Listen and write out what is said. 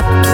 Bye.